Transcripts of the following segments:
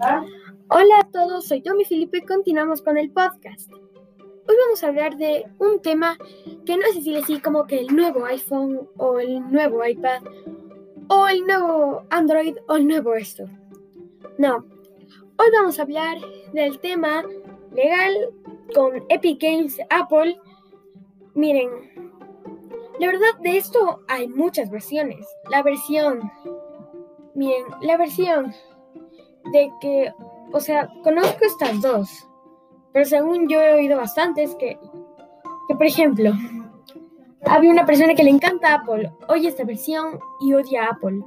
Hola a todos, soy Tommy Felipe y continuamos con el podcast. Hoy vamos a hablar de un tema que no es decir así como que el nuevo iPhone o el nuevo iPad o el nuevo Android o el nuevo esto. No, hoy vamos a hablar del tema legal con Epic Games Apple. Miren, la verdad de esto hay muchas versiones. La versión, miren, la versión de que o sea, conozco estas dos, pero según yo he oído bastantes que, que por ejemplo, había una persona que le encanta Apple, oye esta versión y odia Apple.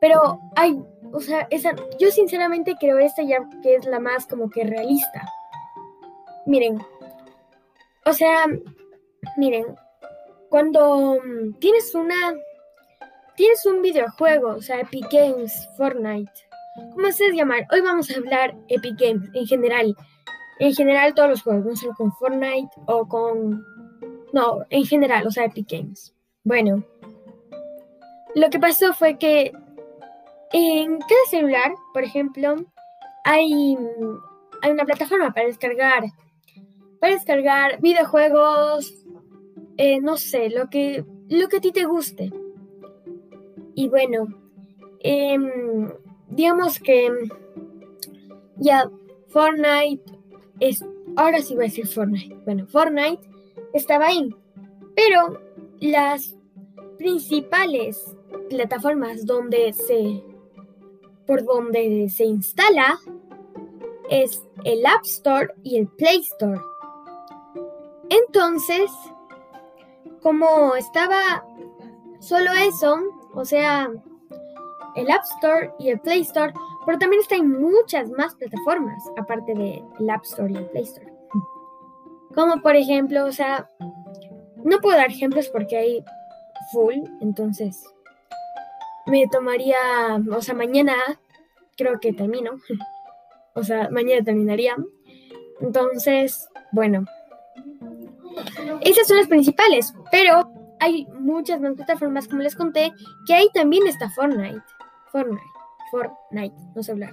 Pero hay, o sea, esa, yo sinceramente creo esta ya que es la más como que realista. Miren, o sea, miren, cuando mm, tienes una, tienes un videojuego, o sea, Epic Games, Fortnite, ¿Cómo se llamar? Hoy vamos a hablar Epic Games en general. En general todos los juegos, no solo con Fortnite o con... No, en general, o sea, Epic Games. Bueno, lo que pasó fue que en cada celular, por ejemplo, hay, hay una plataforma para descargar, para descargar videojuegos, eh, no sé, lo que, lo que a ti te guste. Y bueno, eh, digamos que ya Fortnite es, ahora sí voy a decir Fortnite, bueno, Fortnite estaba ahí, pero las principales plataformas donde se, por donde se instala es el App Store y el Play Store. Entonces, como estaba solo eso, o sea, el App Store y el Play Store, pero también está en muchas más plataformas, aparte del App Store y el Play Store. Como por ejemplo, o sea, no puedo dar ejemplos porque hay full, entonces me tomaría, o sea, mañana creo que termino, o sea, mañana terminaría. Entonces, bueno, esas son las principales, pero hay muchas más plataformas, como les conté, que ahí también está Fortnite. Fortnite. Fortnite, no sé hablar.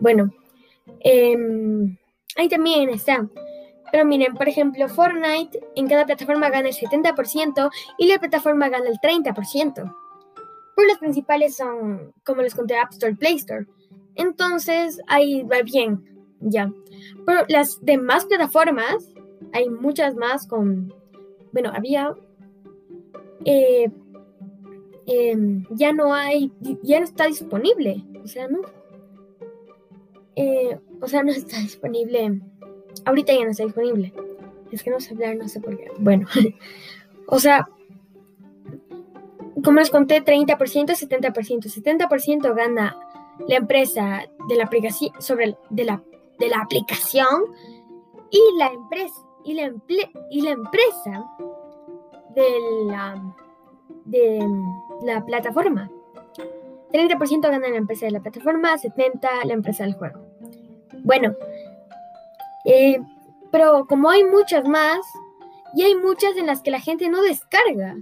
Bueno, em, ahí también está. Pero miren, por ejemplo, Fortnite en cada plataforma gana el 70% y la plataforma gana el 30%. Pues los principales son, como les conté, App Store, Play Store. Entonces, ahí va bien, ya. Pero las demás plataformas, hay muchas más con, bueno, había eh, Em, ya no hay, ya no está disponible. O sea, no. Eh, o sea, no está disponible. Ahorita ya no está disponible. Es que no sé hablar, no sé por qué. Bueno, o sea, como les conté, 30%, 70%. 70% gana la empresa de la aplicación sobre de la, de la aplicación y la empresa y la, y la empresa de la de la plataforma. 30% gana la empresa de la plataforma, 70% la empresa del juego. Bueno, eh, pero como hay muchas más, y hay muchas en las que la gente no descarga,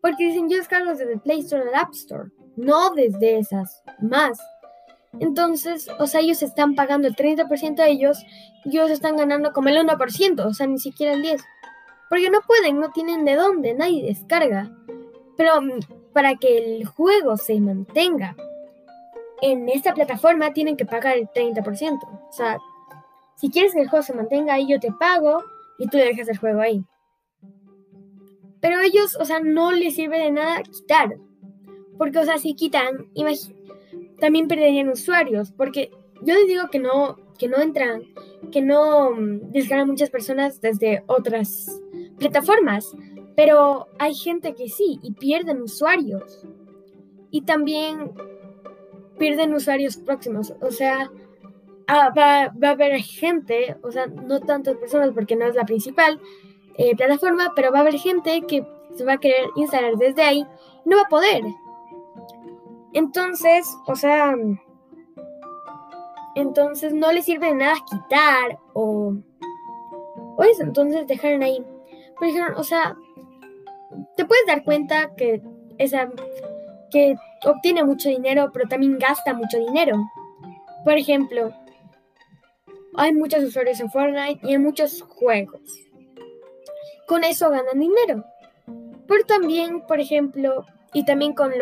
porque dicen yo descargo desde Play Store el App Store, no desde esas más. Entonces, o sea, ellos están pagando el 30% a ellos y ellos están ganando como el 1%, o sea, ni siquiera el 10%. Porque no pueden, no tienen de dónde, nadie descarga. Pero mm, para que el juego se mantenga en esta plataforma tienen que pagar el 30%. O sea, si quieres que el juego se mantenga ahí, yo te pago y tú dejas el juego ahí. Pero ellos, o sea, no les sirve de nada quitar. Porque, o sea, si quitan, también perderían usuarios. Porque yo les digo que no, que no entran, que no mm, descargan muchas personas desde otras plataformas. Pero hay gente que sí y pierden usuarios. Y también pierden usuarios próximos. O sea, ah, va, a haber gente, o sea, no tantas personas porque no es la principal eh, plataforma, pero va a haber gente que se va a querer instalar desde ahí y no va a poder. Entonces, o sea, entonces no le sirve de nada quitar o, o eso, entonces dejaron ahí. Pero dijeron, o sea, te puedes dar cuenta que esa que obtiene mucho dinero, pero también gasta mucho dinero. Por ejemplo, hay muchos usuarios en Fortnite y en muchos juegos. Con eso ganan dinero. Pero también, por ejemplo, y también con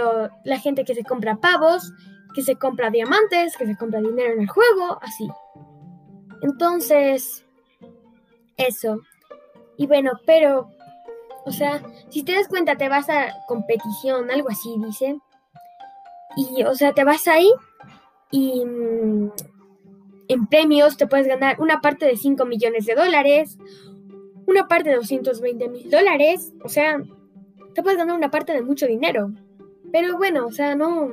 la gente que se compra pavos, que se compra diamantes, que se compra dinero en el juego, así. Entonces, eso. Y bueno, pero, o sea, si te das cuenta, te vas a competición, algo así, dice. Y, o sea, te vas ahí y mm, en premios te puedes ganar una parte de 5 millones de dólares, una parte de 220 mil dólares, o sea, te puedes ganar una parte de mucho dinero. Pero bueno, o sea, no...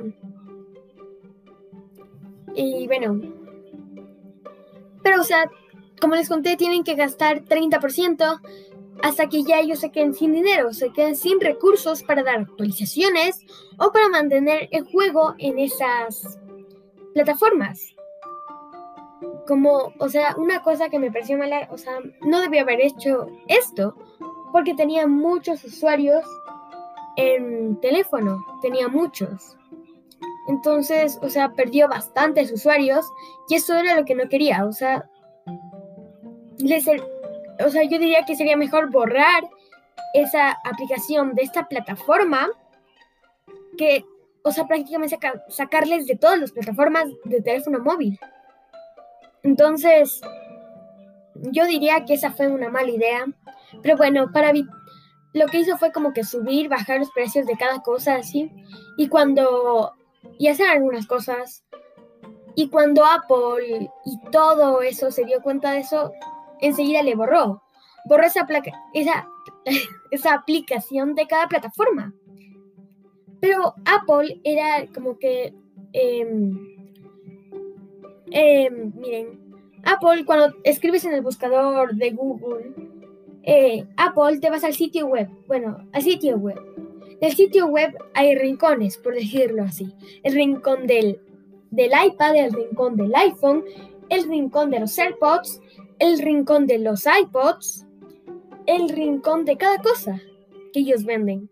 Y bueno. Pero, o sea, como les conté, tienen que gastar 30% hasta que ya ellos se queden sin dinero, se queden sin recursos para dar actualizaciones o para mantener el juego en esas plataformas. Como, o sea, una cosa que me pareció mala, o sea, no debía haber hecho esto porque tenía muchos usuarios en teléfono, tenía muchos. Entonces, o sea, perdió bastantes usuarios y eso era lo que no quería, o sea, o sea, yo diría que sería mejor borrar esa aplicación de esta plataforma que, o sea, prácticamente sacarles de todas las plataformas de teléfono móvil. Entonces, yo diría que esa fue una mala idea. Pero bueno, para lo que hizo fue como que subir, bajar los precios de cada cosa así. Y cuando... Y hacer algunas cosas. Y cuando Apple y todo eso se dio cuenta de eso, enseguida le borró. Borró esa, esa, esa aplicación de cada plataforma. Pero Apple era como que... Em, em, miren, Apple cuando escribes en el buscador de Google, eh, Apple te vas al sitio web. Bueno, al sitio web. Del sitio web hay rincones, por decirlo así. El rincón del, del iPad, el rincón del iPhone, el rincón de los AirPods el rincón de los iPods, el rincón de cada cosa que ellos venden.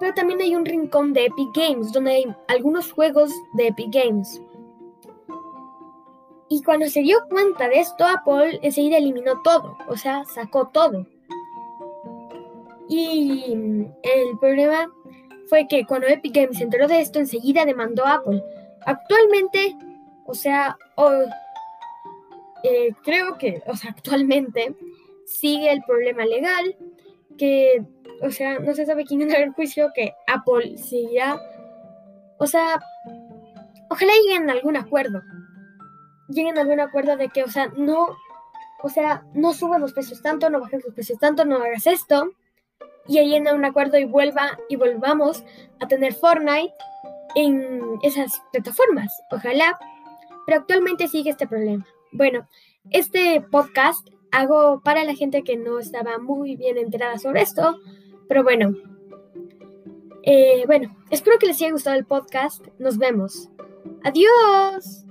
Pero también hay un rincón de Epic Games, donde hay algunos juegos de Epic Games. Y cuando se dio cuenta de esto, Apple enseguida eliminó todo, o sea, sacó todo. Y el problema fue que cuando Epic Games se enteró de esto, enseguida demandó a Apple. Actualmente, o sea, eh, creo que, o sea, actualmente sigue el problema legal, que, o sea, no se sabe quién entra el juicio, que Apple seguirá, o sea, ojalá lleguen a algún acuerdo, lleguen a algún acuerdo de que, o sea, no, o sea, no subas los precios tanto, no bajes los precios tanto, no hagas esto, y lleguen a un acuerdo y vuelva y volvamos a tener Fortnite en esas plataformas, ojalá, pero actualmente sigue este problema. Bueno, este podcast hago para la gente que no estaba muy bien enterada sobre esto, pero bueno. Eh, bueno, espero que les haya gustado el podcast. Nos vemos. Adiós.